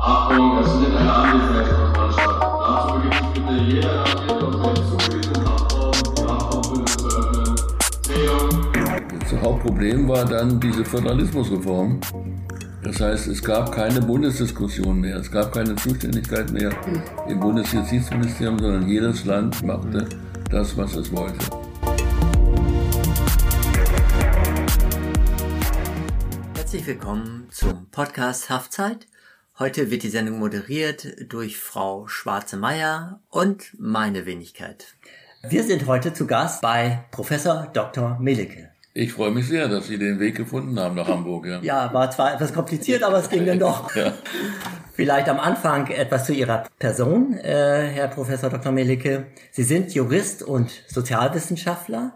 Achtung, das findet eine Anwesenheitskontrolle. Dazu beginnt sich bitte jeder Landwirt aus dem zustehenden Kraftraum, die Kraftraumbündel zu öffnen. Zählung. Das Hauptproblem war dann diese Föderalismusreform. Das heißt, es gab keine Bundesdiskussion mehr, es gab keine Zuständigkeit mehr im Bundesjustizministerium, sondern jedes Land machte das, was es wollte. Herzlich willkommen zum Podcast Haftzeit. Heute wird die Sendung moderiert durch Frau Schwarze-Meyer und meine Wenigkeit. Wir sind heute zu Gast bei Professor Dr. Melicke. Ich freue mich sehr, dass Sie den Weg gefunden haben nach Hamburg. Ja, Ja, war zwar etwas kompliziert, aber es ging dann doch. Ja. Vielleicht am Anfang etwas zu Ihrer Person, äh, Herr Professor Dr. Melicke. Sie sind Jurist und Sozialwissenschaftler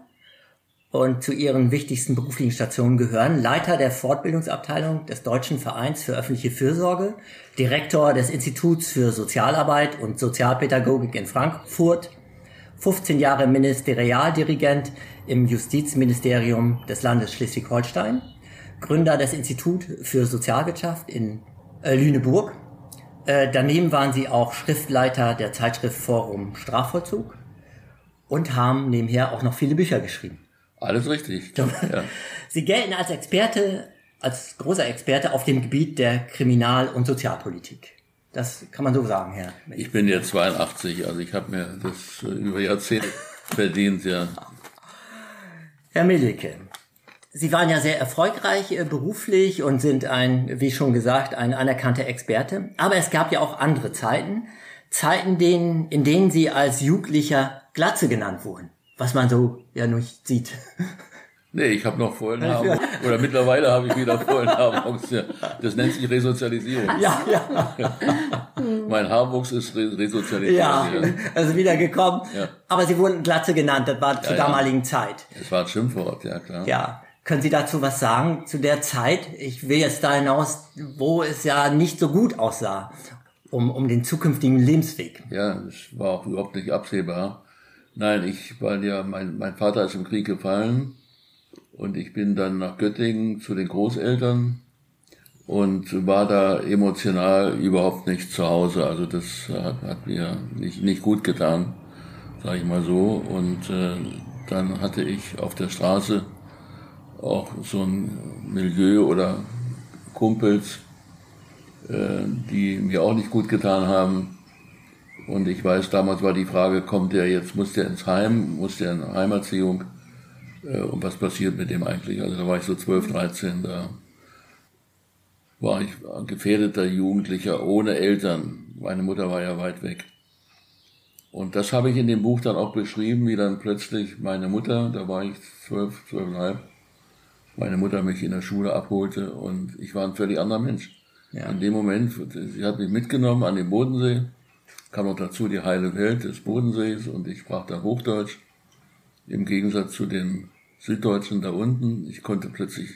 und zu Ihren wichtigsten beruflichen Stationen gehören Leiter der Fortbildungsabteilung des Deutschen Vereins für öffentliche Fürsorge, Direktor des Instituts für Sozialarbeit und Sozialpädagogik in Frankfurt, 15 Jahre Ministerialdirigent im Justizministerium des Landes Schleswig-Holstein, Gründer des Instituts für Sozialwirtschaft in äh, Lüneburg. Äh, daneben waren sie auch Schriftleiter der Zeitschrift Forum Strafvollzug und haben nebenher auch noch viele Bücher geschrieben. Alles richtig. Ja. Sie gelten als Experte, als großer Experte auf dem Gebiet der Kriminal- und Sozialpolitik. Das kann man so sagen, Herr. Ich bin jetzt 82, also ich habe mir das äh, über Jahrzehnte verdient, ja. Herr Millicke, Sie waren ja sehr erfolgreich äh, beruflich und sind ein, wie schon gesagt, ein anerkannter Experte. Aber es gab ja auch andere Zeiten. Zeiten, in denen Sie als Jugendlicher Glatze genannt wurden. Was man so ja nicht sieht. Nee, ich habe noch vollen Haarwuchs. Oder mittlerweile habe ich wieder vollen Haarwuchs. Ja. Das nennt sich Resozialisierung. Ja, ja. Mein Haarwuchs ist re resozialisiert. Ja, also wieder gekommen. Ja. Aber Sie wurden Glatze genannt, das war zur ja. damaligen Zeit. Es war ein Schimpfwort, ja klar. Ja. Können Sie dazu was sagen zu der Zeit? Ich will jetzt da hinaus, wo es ja nicht so gut aussah, um, um den zukünftigen Lebensweg. Ja, es war auch überhaupt nicht absehbar. Nein, ich, weil ja, mein, mein Vater ist im Krieg gefallen und ich bin dann nach Göttingen zu den Großeltern und war da emotional überhaupt nicht zu Hause. Also das hat, hat mir nicht, nicht gut getan, sage ich mal so. Und äh, dann hatte ich auf der Straße auch so ein Milieu oder Kumpels, äh, die mir auch nicht gut getan haben. Und ich weiß, damals war die Frage, kommt der jetzt, muss der ins Heim, muss der in Heimerziehung? Äh, und was passiert mit dem eigentlich? Also da war ich so 12, 13, da war ich ein gefährdeter Jugendlicher ohne Eltern. Meine Mutter war ja weit weg. Und das habe ich in dem Buch dann auch beschrieben, wie dann plötzlich meine Mutter, da war ich zwölf, zwölfeinhalb, meine Mutter mich in der Schule abholte und ich war ein völlig anderer Mensch. Ja. In dem Moment, sie hat mich mitgenommen an den Bodensee, kam noch dazu die heile Welt des Bodensees und ich sprach da Hochdeutsch. Im Gegensatz zu den Süddeutschen da unten. Ich konnte plötzlich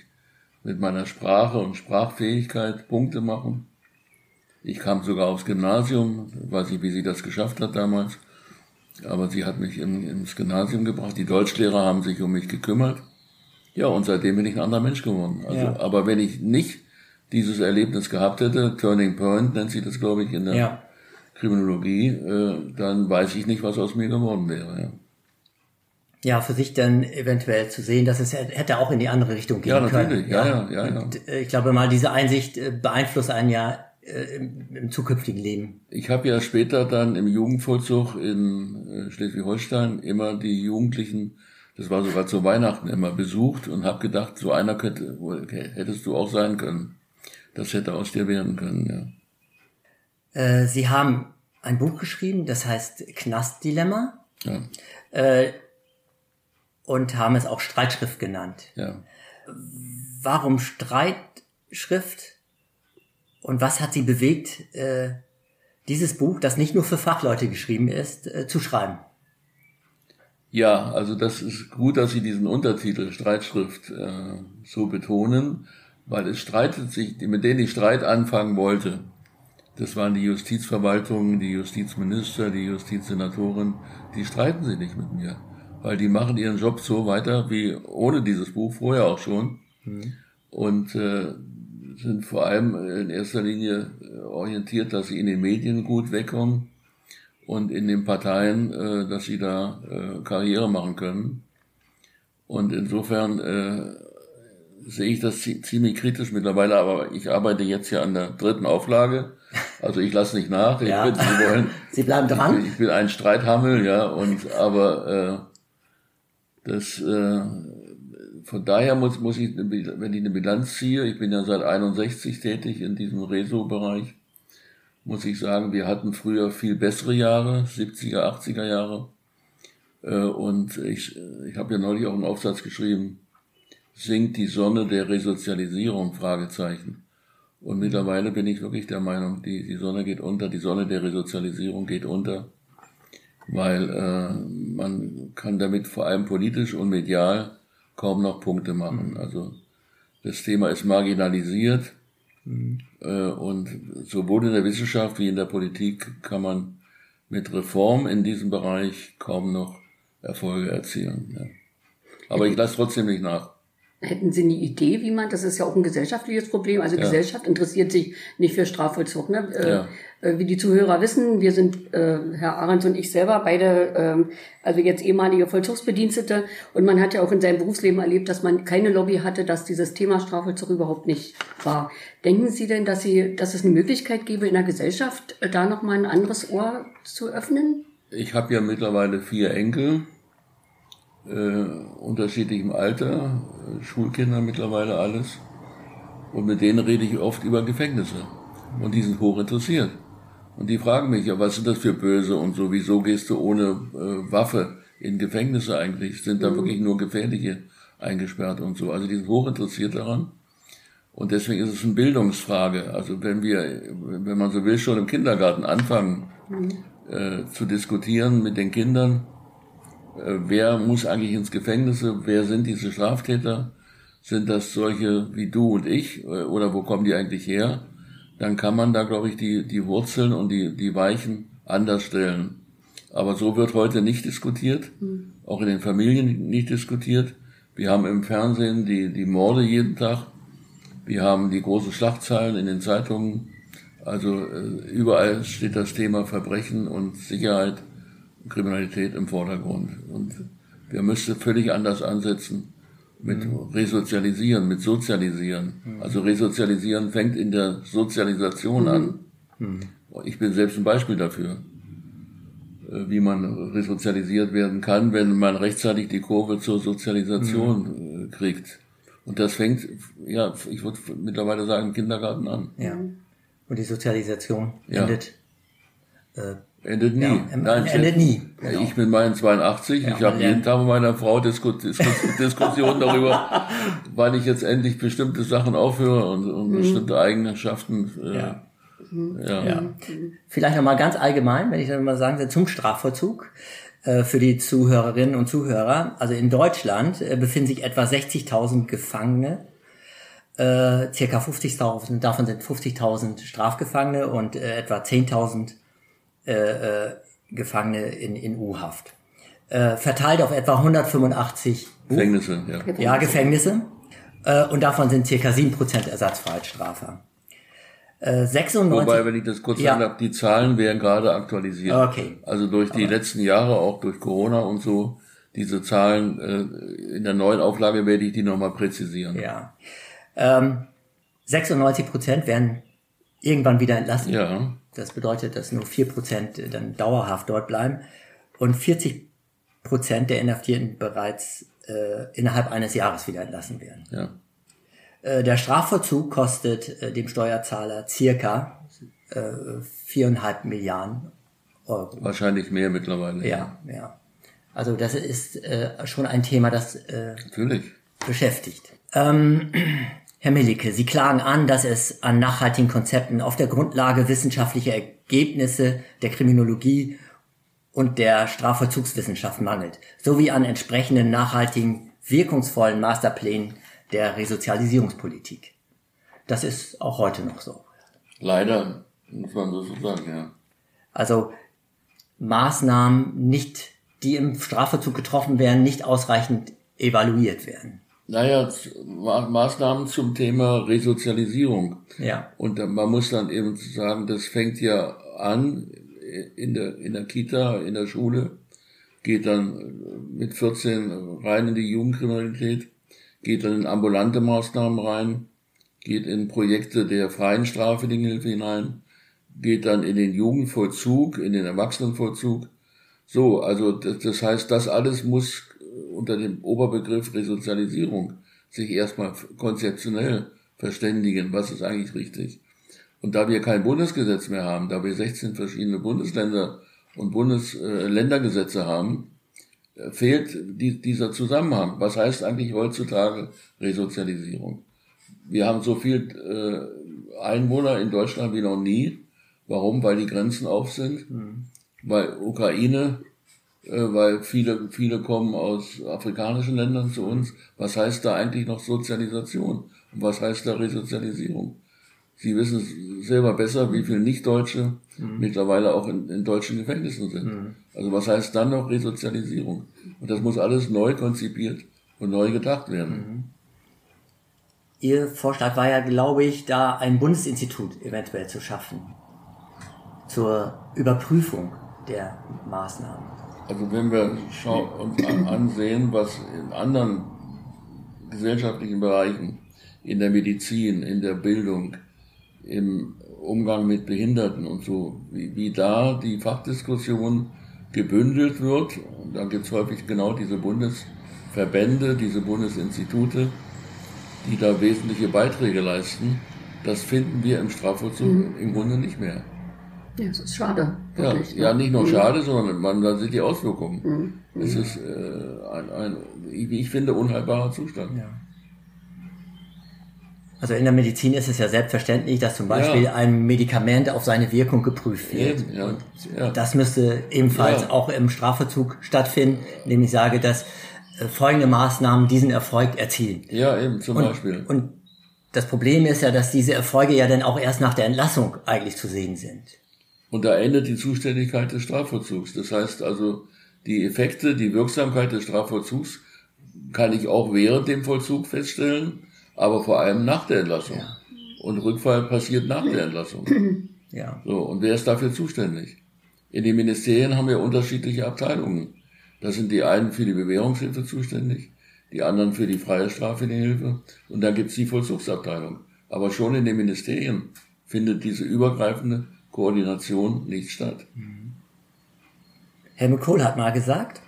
mit meiner Sprache und Sprachfähigkeit Punkte machen. Ich kam sogar aufs Gymnasium, weiß nicht, wie sie das geschafft hat damals, aber sie hat mich in, ins Gymnasium gebracht. Die Deutschlehrer haben sich um mich gekümmert. Ja, und seitdem bin ich ein anderer Mensch geworden. Also, Ja. aber wenn ich nicht dieses Erlebnis gehabt hätte, Turning Point nennt sich das, glaube ich, in der Ja. Kriminologie, äh, dann weiß ich nicht, was aus mir geworden wäre. Ja. Ja, für sich dann eventuell zu sehen, dass es hätte auch in die andere Richtung gehen Ja, können. natürlich. Ja, ja, ja, ja. Und, äh, ich glaube mal, diese Einsicht äh, beeinflusst einen ja äh, im, im zukünftigen Leben. Ich habe ja später dann im Jugendvollzug in äh, Schleswig-Holstein immer die Jugendlichen, das war sogar zu Weihnachten immer besucht und habe gedacht, so einer könnte, okay, hättest du auch sein können. Das hätte aus dir werden können, ja. Äh, Sie haben ein Buch geschrieben, das heißt Knastdilemma Ja, äh, und haben es auch Streitschrift genannt. ja. Warum Streitschrift und was hat Sie bewegt, äh, dieses Buch, das nicht nur für Fachleute geschrieben ist, äh, zu schreiben? Ja, also das ist gut, dass Sie diesen Untertitel Streitschrift äh, so betonen, weil es streitet sich, mit denen ich Streit anfangen wollte. Das waren die Justizverwaltungen, die Justizminister, die Justizsenatoren, die streiten sich nicht mit mir, weil die machen ihren Job so weiter wie ohne dieses Buch vorher auch schon. Und äh, sind vor allem in erster Linie orientiert, dass sie in den Medien gut wegkommen und in den Parteien, äh, dass sie da äh, Karriere machen können. Und insofern äh, sehe ich das ziemlich kritisch mittlerweile, aber ich arbeite jetzt ja an der dritten Auflage. Also ich lasse nicht nach. Ich Ja. bin, Sie, wollen, Sie bleiben dran. ich bin ein Streithammel, ja, und aber äh, das äh, von daher muss muss ich, wenn ich eine Bilanz ziehe, ich bin ja seit 61 tätig in diesem Reso-Bereich, muss ich sagen, wir hatten früher viel bessere Jahre, 70er, 80er Jahre. Äh, und ich, ich habe ja neulich auch einen Aufsatz geschrieben, sinkt die Sonne der Resozialisierung, Fragezeichen. Und mittlerweile bin ich wirklich der Meinung, die, die Sonne geht unter, die Sonne der Resozialisierung geht unter, weil äh, man kann damit vor allem politisch und medial kaum noch Punkte machen. Also das Thema ist marginalisiert äh, und sowohl in der Wissenschaft wie in der Politik kann man mit Reform in diesem Bereich kaum noch Erfolge erzielen. Ja. Aber ich lasse trotzdem nicht nach. Hätten Sie eine Idee, wie man, das ist ja auch ein gesellschaftliches Problem, also Ja. Gesellschaft interessiert sich nicht für Strafvollzug. Ne? Äh, Ja. äh, wie die Zuhörer wissen, wir sind, äh, Herr Ahrens und ich selber, beide, ähm, also jetzt ehemalige Vollzugsbedienstete. Und man hat ja auch in seinem Berufsleben erlebt, dass man keine Lobby hatte, dass dieses Thema Strafvollzug überhaupt nicht war. Denken Sie denn, dass, Sie, dass es eine Möglichkeit gäbe, in der Gesellschaft äh, da nochmal ein anderes Ohr zu öffnen? Ich habe ja mittlerweile vier Enkel, äh, unterschiedlichem Alter, äh, Schulkinder mittlerweile alles. Und mit denen rede ich oft über Gefängnisse. Und die sind hoch interessiert. Und die fragen mich, ja, was sind das für Böse und so, wieso gehst du ohne äh, Waffe in Gefängnisse eigentlich? Sind da wirklich nur Gefährliche eingesperrt und so? Also die sind hoch interessiert daran. Und deswegen ist es eine Bildungsfrage. Also wenn wir, wenn man so will, schon im Kindergarten anfangen äh, zu diskutieren mit den Kindern, wer muss eigentlich ins Gefängnis, wer sind diese Straftäter, sind das solche wie du und ich äh, oder wo kommen die eigentlich her, dann kann man da, glaube ich, die, die Wurzeln und die, die Weichen anders stellen. Aber so wird heute nicht diskutiert, auch in den Familien nicht diskutiert. Wir haben im Fernsehen die, die Morde jeden Tag. Wir haben die großen Schlagzeilen in den Zeitungen. Also äh, überall steht das Thema Verbrechen und Sicherheit, Kriminalität im Vordergrund. Und wir müssten völlig anders ansetzen mit Resozialisieren, mit Sozialisieren. Also Resozialisieren fängt in der Sozialisation an. Ich bin selbst ein Beispiel dafür, äh, wie man resozialisiert werden kann, wenn man rechtzeitig die Kurve zur Sozialisation äh, kriegt. Und das fängt, ja, ich würde mittlerweile sagen, im Kindergarten an. Ja. Und die Sozialisation Ja. endet. Äh, Endet nie. Ja, Nein, endet nie. Ja, Genau. Ich bin mein 82. Ja, ich habe jeden. Tag mit meiner Frau Disku Disku Diskussionen darüber, wann ich jetzt endlich bestimmte Sachen aufhöre und, und bestimmte Eigenschaften. Äh, Mhm. Ja. ja. Ja. Vielleicht nochmal ganz allgemein, wenn ich dann mal sagen soll, zum Strafvollzug äh, für die Zuhörerinnen und Zuhörer. Also in Deutschland äh, befinden sich etwa 60.000 Gefangene, äh, circa 50.000, davon sind 50.000 Strafgefangene und äh, etwa 10.000 äh, äh, Gefangene in, in U-Haft. Äh, verteilt auf etwa 185 Gefängnisse, ja. ja, Gefängnisse. Äh, und davon sind circa 7% Ersatzfreiheitsstrafer. Äh, 96, Wobei, wenn ich das kurz Ja. sagen darf, die Zahlen werden gerade aktualisiert. Okay. Also durch die letzten Jahre, auch durch Corona und so, diese Zahlen, äh, in der neuen Auflage werde ich die nochmal präzisieren. Ja. Ähm, 96 Prozent werden irgendwann wieder entlassen. Ja. Das bedeutet, dass nur 4 Prozent dann dauerhaft dort bleiben und 40 Prozent der Inhaftierten bereits äh, innerhalb eines Jahres wieder entlassen werden. ja. Äh, der Strafvollzug kostet äh, dem Steuerzahler circa äh, viereinhalb Milliarden Euro. Wahrscheinlich mehr mittlerweile. Ja, ja. Also das ist äh, schon ein Thema, das äh, Natürlich. beschäftigt. Ähm, Herr Millicke, Sie klagen an, dass es an nachhaltigen Konzepten auf der Grundlage wissenschaftlicher Ergebnisse der Kriminologie und der Strafvollzugswissenschaft mangelt, sowie an entsprechenden nachhaltigen, wirkungsvollen Masterplänen der Resozialisierungspolitik. Das ist auch heute noch so. Leider, muss man so sagen, ja. Also Maßnahmen nicht, die im Strafvollzug getroffen werden, nicht ausreichend evaluiert werden. Naja, Maßnahmen zum Thema Resozialisierung. Ja. Und man muss dann eben sagen, das fängt ja an in der, in der Kita, in der Schule, geht dann mit 14 rein in die Jugendkriminalität, geht dann in ambulante Maßnahmen rein, geht in Projekte der freien Strafenhilfe hinein, geht dann in den Jugendvollzug, in den Erwachsenenvollzug. So, also das, das heißt, das alles muss unter dem Oberbegriff Resozialisierung sich erstmal konzeptionell verständigen, was ist eigentlich richtig. Und da wir kein Bundesgesetz mehr haben, da wir 16 verschiedene Bundesländer und Bundesländergesetze äh, haben, äh, fehlt die, dieser Zusammenhang. Was heißt eigentlich heutzutage Resozialisierung? Wir haben so viel äh, Einwohner in Deutschland wie noch nie. Warum? Weil die Grenzen auf sind, mhm. weil Ukraine, weil viele, viele kommen aus afrikanischen Ländern zu uns. Was heißt da eigentlich noch Sozialisation? Und was heißt da Resozialisierung? Sie wissen selber besser, wie viele Nichtdeutsche mhm. mittlerweile auch in, in, deutschen Gefängnissen sind. Mhm. Also was heißt dann noch Resozialisierung? Und das muss alles neu konzipiert und neu gedacht werden. Mhm. Ihr Vorschlag war ja, glaube ich, da ein Bundesinstitut eventuell zu schaffen zur Überprüfung der Maßnahmen. Also wenn wir uns ansehen, was in anderen gesellschaftlichen Bereichen, in der Medizin, in der Bildung, im Umgang mit Behinderten und so, wie, wie da die Fachdiskussion gebündelt wird. Und dann gibt es häufig genau diese Bundesverbände, diese Bundesinstitute, die da wesentliche Beiträge leisten. Das finden wir im Strafvollzug mhm. im Grunde nicht mehr. Ja, das ist schade. Wirklich, ja, ja, nicht nur mhm. schade, sondern man, da sind die Auswirkungen. Mhm. Es ist äh, ein, ein, wie ich finde, unheilbarer Zustand. Ja. Also in der Medizin ist es ja selbstverständlich, dass zum Beispiel ja. ein Medikament auf seine Wirkung geprüft wird. Ja, und ja. das müsste ebenfalls auch im Strafvollzug stattfinden, indem ich sage, dass äh, folgende Maßnahmen diesen Erfolg erzielen. Ja, eben zum und, Beispiel. Und das Problem ist ja, dass diese Erfolge ja dann auch erst nach der Entlassung eigentlich zu sehen sind. Und da endet die Zuständigkeit des Strafvollzugs. Das heißt also, die Effekte, die Wirksamkeit des Strafvollzugs kann ich auch während dem Vollzug feststellen aber vor allem nach der Entlassung. Ja. Und Rückfall passiert nach der Entlassung. Ja. So, und wer ist dafür zuständig? In den Ministerien haben wir unterschiedliche Abteilungen. Da sind die einen für die Bewährungshilfe zuständig, die anderen für die freie Strafhilfe und dann gibt's die Vollzugsabteilung. Aber schon in den Ministerien findet diese übergreifende Koordination nicht statt. Helmut Kohl hat mal gesagt,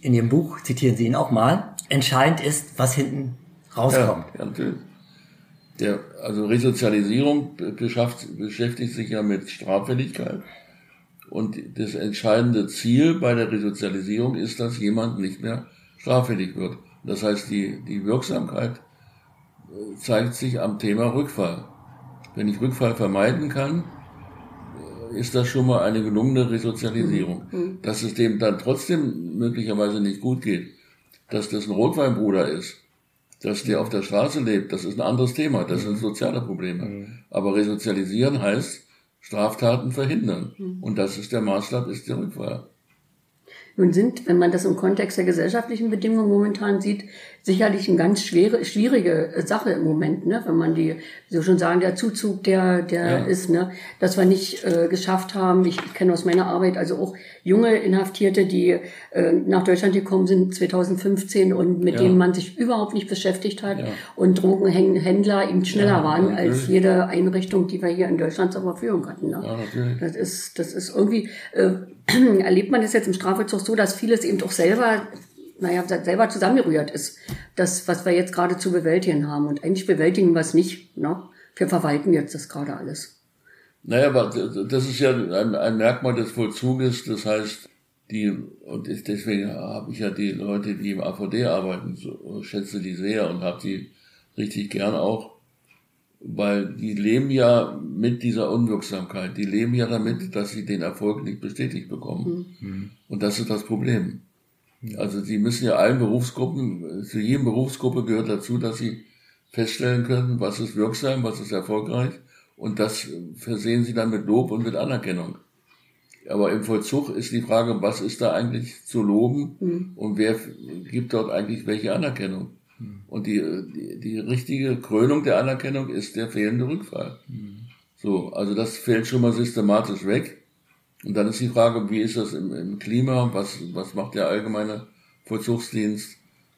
in Ihrem Buch zitieren Sie ihn auch mal, entscheidend ist, was hinten rauskommt. Ja, natürlich. Der, also Resozialisierung beschäftigt sich ja mit Straffälligkeit. Und das entscheidende Ziel bei der Resozialisierung ist, dass jemand nicht mehr straffällig wird. Das heißt, die, die Wirksamkeit äh, zeigt sich am Thema Rückfall. Wenn ich Rückfall vermeiden kann, ist das schon mal eine gelungene Resozialisierung. Mhm. mhm. Dass es dem dann trotzdem möglicherweise nicht gut geht, dass das ein Rotweinbruder ist, dass der auf der Straße lebt, das ist ein anderes Thema, das sind soziale Probleme. Mhm. Aber resozialisieren heißt Straftaten verhindern. Mhm. Und das ist der Maßstab, ist der Rückfall. Nun sind, wenn man das im Kontext der gesellschaftlichen Bedingungen momentan sieht, sicherlich eine ganz schwere, schwierige Sache im Moment, ne? wenn man die, so schon sagen, der Zuzug, der, der ja. ist, ne? dass wir nicht äh, geschafft haben. Ich, ich kenne aus meiner Arbeit also auch junge Inhaftierte, die äh, nach Deutschland gekommen sind 2015 und mit ja. denen man sich überhaupt nicht beschäftigt hat ja. und Drogenhändler eben schneller waren als jede Einrichtung, die wir hier in Deutschland zur Verfügung hatten. Ne? Das ist, das ist irgendwie, äh, erlebt man das jetzt im Strafvollzug so, dass vieles eben doch selber naja, selber zusammengerührt ist. Das, was wir jetzt gerade zu bewältigen haben. Und eigentlich bewältigen wir es nicht. Ne? Wir verwalten jetzt das gerade alles. Naja, aber das ist ja ein, ein Merkmal des Vollzuges. Das heißt, die, und deswegen habe ich ja die Leute, die im AVD arbeiten, so, schätze die sehr und habe die richtig gern auch, weil die leben ja mit dieser Unwirksamkeit. Die leben ja damit, dass sie den Erfolg nicht bestätigt bekommen. Mhm. Und das ist das Problem. Also sie müssen ja allen Berufsgruppen, zu jedem Berufsgruppe gehört dazu, dass sie feststellen können, was ist wirksam, was ist erfolgreich und das versehen sie dann mit Lob und mit Anerkennung. Aber im Vollzug ist die Frage, was ist da eigentlich zu loben mhm. und wer gibt dort eigentlich welche Anerkennung? Und die, die, die richtige Krönung der Anerkennung ist der fehlende Rückfall. So, also das fällt schon mal systematisch weg. Und dann ist die Frage, wie ist das im, im Klima? Was, was macht der allgemeine Vollzugsdienst?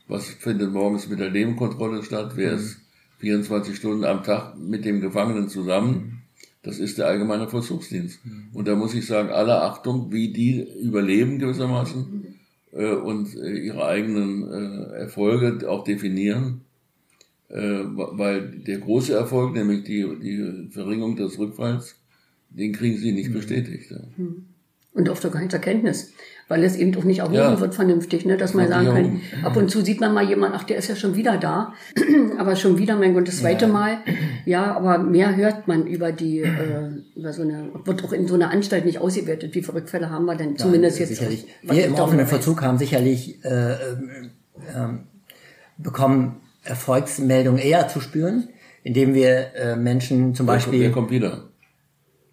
Was findet morgens mit der Nebenkontrolle statt? Wer ist 24 Stunden am Tag mit dem Gefangenen zusammen? Das ist der allgemeine Vollzugsdienst. Und da muss ich sagen, alle Achtung, wie die überleben gewissermaßen äh, und äh, ihre eigenen äh, Erfolge auch definieren. Äh, weil der große Erfolg, nämlich die, die Verringerung des Rückfalls, den kriegen sie nicht bestätigt. Ja. Und oft sogar hinter Kenntnis, weil es eben auch nicht erhoben Ja. wird vernünftig, ne? dass man sagen nicht kann, ab und zu sieht man mal jemanden, ach, der ist ja schon wieder da, aber schon wieder, mein Gott, das zweite Mal. Ja, aber mehr hört man über die, äh, über so eine, wird auch in so einer Anstalt nicht ausgewertet, wie viele Rückfälle haben wir denn, zumindest jetzt. Sicherlich. was Wir im offenen. Verzug haben sicherlich äh, ähm, ähm, bekommen Erfolgsmeldungen eher zu spüren, indem wir äh, Menschen zum Wer Beispiel, kommt wieder?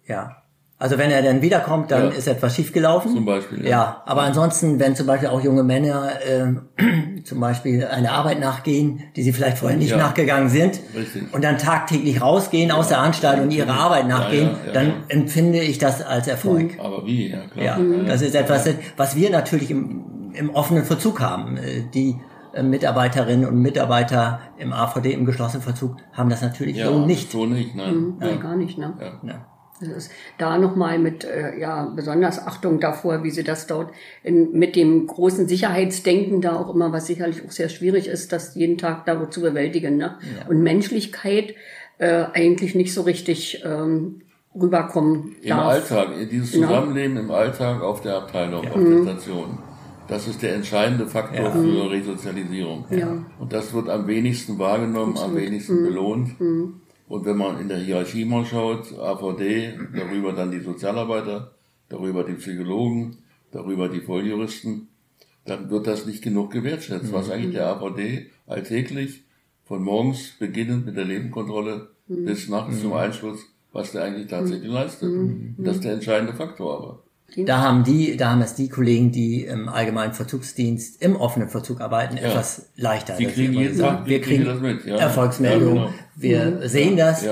Ja, also wenn er dann wiederkommt, dann Ja. ist etwas schiefgelaufen. Zum Beispiel, ja. Ja, aber ansonsten, wenn zum Beispiel auch junge Männer äh, zum Beispiel eine Arbeit nachgehen, die sie vielleicht vorher nicht Ja. nachgegangen sind, Richtig. und dann tagtäglich rausgehen aus der Anstalt und ihrer Arbeit nachgehen, ja, ja, dann ja. empfinde ich das als Erfolg. Aber wie? Ja, klar. Ja, das ist etwas, was wir natürlich im, im offenen Verzug haben. Äh, Die äh, Mitarbeiterinnen und Mitarbeiter im AVD, im geschlossenen Verzug, haben das natürlich ja, so nicht. So nicht, nein. Nein, gar nicht, ne? Ja. Das ist da nochmal mit äh, ja, besonders Achtung davor, wie sie das dort in, mit dem großen Sicherheitsdenken da auch immer, was sicherlich auch sehr schwierig ist, das jeden Tag da zu bewältigen. Ne? Und Menschlichkeit äh, eigentlich nicht so richtig ähm, rüberkommen Im darf. Alltag, dieses. Zusammenleben im Alltag auf der Abteilung, auf der Station. Das ist der entscheidende Faktor für Resozialisierung. Ja. Und das wird am wenigsten wahrgenommen, am wenigsten belohnt. Und wenn man in der Hierarchie mal schaut, AVD, darüber dann die Sozialarbeiter, darüber die Psychologen, darüber die Volljuristen, dann wird das nicht genug gewertschätzt, was eigentlich der AVD alltäglich von morgens beginnend mit der Nebenkontrolle bis nachts zum Einschluss, was der eigentlich tatsächlich leistet. Das ist der entscheidende Faktor aber. Da haben die, da haben es die Kollegen, die im allgemeinen Verzugsdienst im offenen Verzug arbeiten, etwas leichter. Die Das kriegen jeden. Tag- wir kriegen kriegen das mit, ja. Erfolgsmeldungen, Ja, genau. wir sehen das.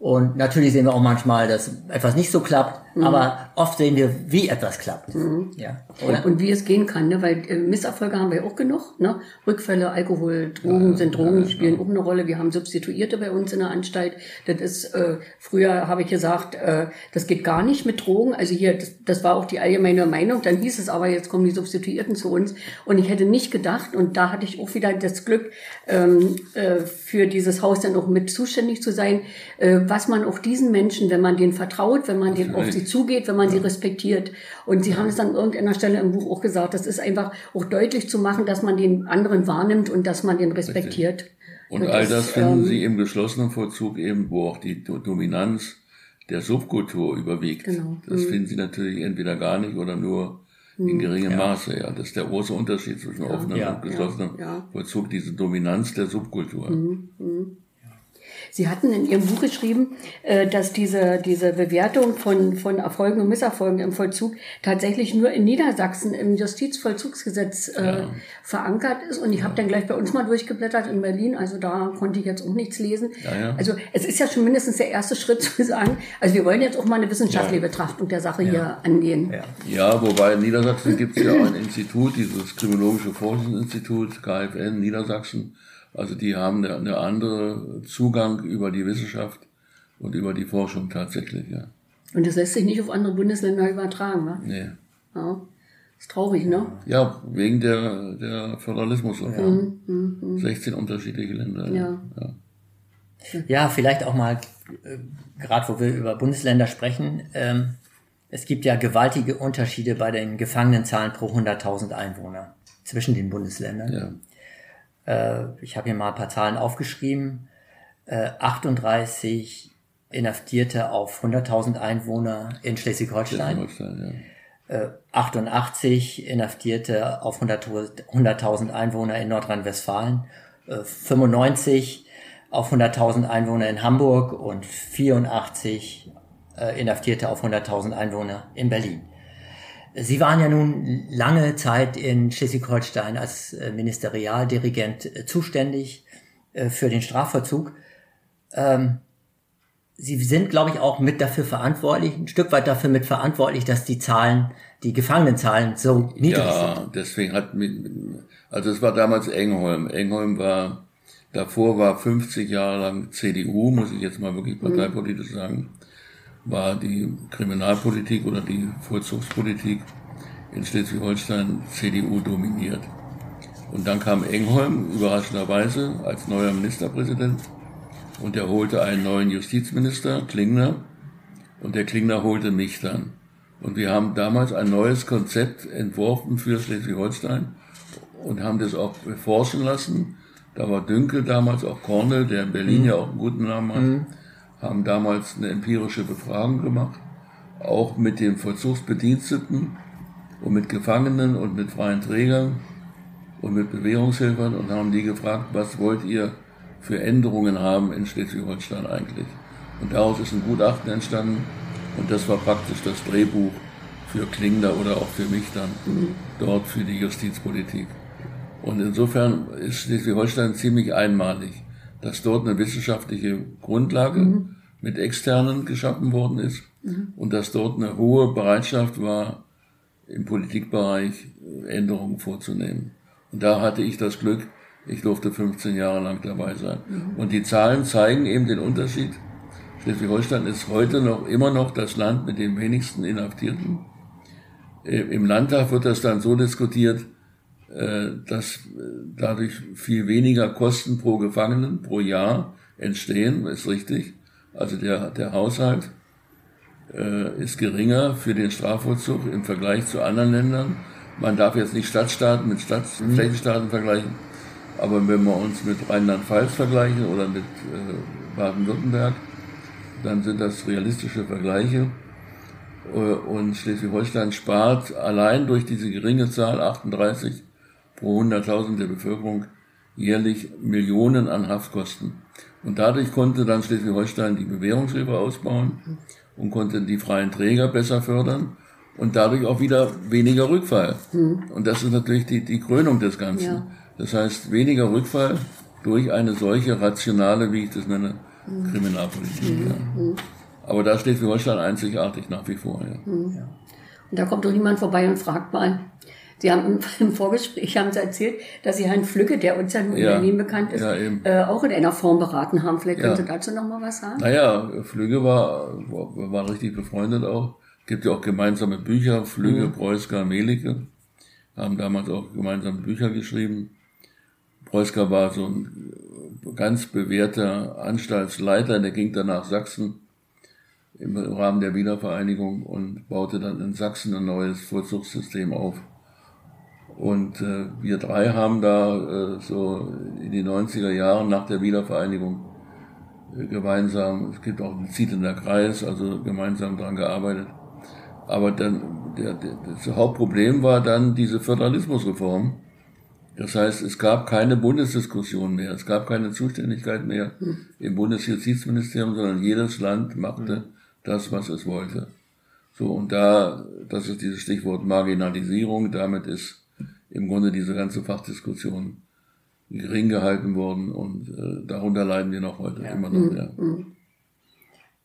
Ja. Und natürlich sehen wir auch manchmal, dass etwas nicht so klappt, aber oft sehen wir, wie etwas klappt. Ja. Oder? Und wie es gehen kann, ne? weil äh, Misserfolge haben wir auch genug. Ne? Rückfälle, Alkohol, Drogen sind Drogen, spielen auch eine Rolle. Wir haben Substituierte bei uns in der Anstalt. Das ist, äh, früher habe ich gesagt, äh, das geht gar nicht mit Drogen. Also hier, das, das war auch die allgemeine Meinung. Dann hieß es aber, jetzt kommen die Substituierten zu uns. Und ich hätte nicht gedacht, und da hatte ich auch wieder das Glück, ähm, äh, für dieses Haus dann auch mit zuständig zu sein, äh, was man auch diesen Menschen, wenn man denen vertraut, wenn man denen auf sie zugeht, wenn man sie respektiert. Und sie haben es an irgendeiner Stelle im Buch auch gesagt, das ist einfach auch deutlich zu machen, dass man den anderen wahrnimmt und dass man den respektiert. Und Das all ist, das finden ähm, Sie im geschlossenen Vollzug eben, wo auch die Do- Dominanz der Subkultur überwiegt. Genau. Das finden Sie natürlich entweder gar nicht oder nur in geringem Maße. Ja, das ist der große Unterschied zwischen offenem Ja. und geschlossenem Ja. Ja. Vollzug, diese Dominanz der Subkultur. Sie hatten in Ihrem Buch geschrieben, äh, dass diese, diese Bewertung von, von Erfolgen und Misserfolgen im Vollzug tatsächlich nur in Niedersachsen im Justizvollzugsgesetz äh, verankert ist. Und ich habe dann gleich bei uns mal durchgeblättert in Berlin, also da konnte ich jetzt auch nichts lesen. Ja, ja. Also es ist ja schon mindestens der erste Schritt zu sagen, also wir wollen jetzt auch mal eine wissenschaftliche Betrachtung der Sache hier angehen. Ja. Ja, wobei in Niedersachsen gibt es ja ein Institut, dieses Kriminologische Forschungsinstitut, KFN Niedersachsen. Also die haben eine, eine andere Zugang über die Wissenschaft und über die Forschung tatsächlich, ja. Und das lässt sich nicht auf andere Bundesländer übertragen. Ne? Nee. Ja. Ist traurig, ne? Ja, wegen der, der Föderalismusreform. 16 unterschiedliche Länder. Ja. ja. Ja, vielleicht auch mal, äh, gerade wo wir über Bundesländer sprechen, ähm, es gibt ja gewaltige Unterschiede bei den Gefangenenzahlen pro 100.000 Einwohner zwischen den Bundesländern. ja. Äh, ich habe hier mal ein paar Zahlen aufgeschrieben. Äh, 38 Inhaftierte auf 100.000 Einwohner in Schleswig-Holstein. Ja. Äh, 88 Inhaftierte auf 100.000 100.000 Einwohner in Nordrhein-Westfalen. Äh, 95 auf 100.000 Einwohner in Hamburg und 84 äh, Inhaftierte auf 100.000 Einwohner in Berlin. Sie waren ja nun lange Zeit in Schleswig-Holstein als äh, Ministerialdirigent äh, zuständig äh, für den Strafvollzug. Ähm, Sie sind, glaube ich, auch mit dafür verantwortlich, ein Stück weit dafür mit verantwortlich, dass die Zahlen, die Gefangenenzahlen so niedrig Ja, sind. deswegen hat, also es war damals Engholm. Engholm war, davor war 50 Jahre lang CDU, muss ich jetzt mal wirklich parteipolitisch sagen, war die Kriminalpolitik oder die Vollzugspolitik in Schleswig-Holstein CDU dominiert. Und dann kam Engholm überraschenderweise als neuer Ministerpräsident und er holte einen neuen Justizminister, Klingner, und der Klingner holte mich dann. Und wir haben damals ein neues Konzept entworfen für Schleswig-Holstein und haben das auch beforschen lassen. Da war Dünkel damals, auch Kornel, der in Berlin ja auch einen guten Namen hat, haben damals eine empirische Befragung gemacht, auch mit den Vollzugsbediensteten und mit Gefangenen und mit freien Trägern und mit Bewährungshelfern und haben die gefragt, was wollt ihr für Änderungen haben in Schleswig-Holstein eigentlich. Und daraus ist ein Gutachten entstanden und das war praktisch das Drehbuch für Klingler oder auch für mich dann dort für die Justizpolitik. Und insofern ist Schleswig-Holstein ziemlich einmalig, dass dort eine wissenschaftliche Grundlage mit Externen geschaffen worden ist und dass dort eine hohe Bereitschaft war, im Politikbereich Änderungen vorzunehmen. Und da hatte ich das Glück, ich durfte 15 Jahre lang dabei sein. Und die Zahlen zeigen eben den Unterschied. Schleswig-Holstein ist heute noch immer noch das Land mit den wenigsten Inhaftierten. Äh, Im Landtag wird das dann so diskutiert, äh, dass äh, dadurch viel weniger Kosten pro Gefangenen pro Jahr entstehen, ist richtig. Also der, der Haushalt äh, ist geringer für den Strafvollzug im Vergleich zu anderen Ländern. Man darf jetzt nicht Stadtstaaten mit Stadt Flächenstaaten vergleichen, aber wenn wir uns mit Rheinland-Pfalz vergleichen oder mit äh, Baden-Württemberg, dann sind das realistische Vergleiche. Äh, Und Schleswig-Holstein spart allein durch diese geringe Zahl, 38 pro 100.000 der Bevölkerung, jährlich Millionen an Haftkosten. Und dadurch konnte dann Schleswig-Holstein die Bewährungshilfe ausbauen und konnte die freien Träger besser fördern und dadurch auch wieder weniger Rückfall. Und das ist natürlich die, die Krönung des Ganzen. Ja. Das heißt, weniger Rückfall durch eine solche rationale, wie ich das nenne, Kriminalpolitik. Ja. Aber da steht für Holstein einzigartig nach wie vor. Ja. Und da kommt doch niemand vorbei und fragt mal. Sie haben im, Vorgespräch haben Sie erzählt, dass Sie Herrn Flücke, der uns ja nun in Ja. Berlin bekannt ist, Ja, äh, auch in einer Form beraten haben. Vielleicht können Ja. Sie dazu noch mal was sagen? Naja, Flügge war, war, war richtig befreundet auch. Gibt ja auch gemeinsame Bücher, Flügge, Preusker, Melike. Haben damals auch gemeinsame Bücher geschrieben. Preusker war so ein ganz bewährter Anstaltsleiter, der ging dann nach Sachsen im Rahmen der Wiedervereinigung und baute dann in Sachsen ein neues Vollzugssystem auf. Und äh, wir drei haben da äh, so in die 90er Jahren nach der Wiedervereinigung äh, gemeinsam, es gibt auch ein zielender Kreis, also gemeinsam daran gearbeitet. Aber dann, der, der, das Hauptproblem war dann diese Föderalismusreform. Das heißt, es gab keine Bundesdiskussion mehr, es gab keine Zuständigkeit mehr im Bundesjustizministerium, sondern jedes Land machte das, was es wollte. So, und da, das ist dieses Stichwort Marginalisierung, damit ist im Grunde diese ganze Fachdiskussion gering gehalten worden und äh, darunter leiden wir noch heute immer noch. Ja.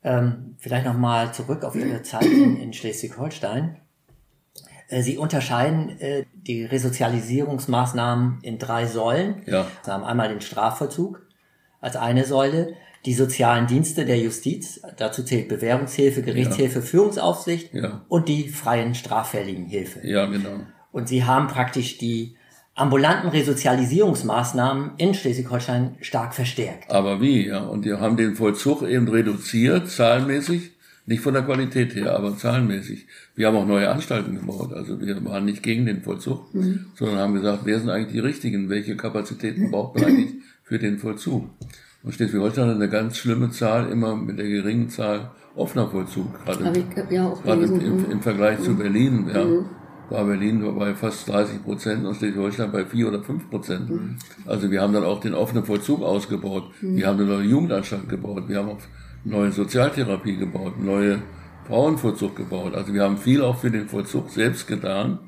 Ähm, vielleicht nochmal zurück auf Ihre Zeit in, in Schleswig-Holstein. Äh, Sie unterscheiden äh, die Resozialisierungsmaßnahmen in drei Säulen. Ja. Sie haben einmal den Strafvollzug als eine Säule, die sozialen Dienste der Justiz, dazu zählt Bewährungshilfe, Gerichtshilfe, Führungsaufsicht Ja. und die freien Straffälligenhilfe. ja, genau. Und Sie haben praktisch die ambulanten Resozialisierungsmaßnahmen in Schleswig-Holstein stark verstärkt. Aber wie, ja. Und wir haben den Vollzug eben reduziert, zahlenmäßig, nicht von der Qualität her, aber zahlenmäßig. Wir haben auch neue Anstalten gebaut. Also wir waren nicht gegen den Vollzug, sondern haben gesagt, wer sind eigentlich die Richtigen? Welche Kapazitäten braucht man eigentlich für den Vollzug? Und Schleswig-Holstein hat eine ganz schlimme Zahl, immer mit der geringen Zahl offener Vollzug. Gerade ich ja auch Gerade im, im Vergleich zu Berlin, ja, war Berlin bei fast 30 Prozent und Schleswig-Holstein bei 4 oder 5 Prozent. Also wir haben dann auch den offenen Vollzug ausgebaut. Wir haben eine neue Jugendanstalt gebaut. Wir haben auch neue Sozialtherapie gebaut, neue Frauenvollzug gebaut. Also wir haben viel auch für den Vollzug selbst getan,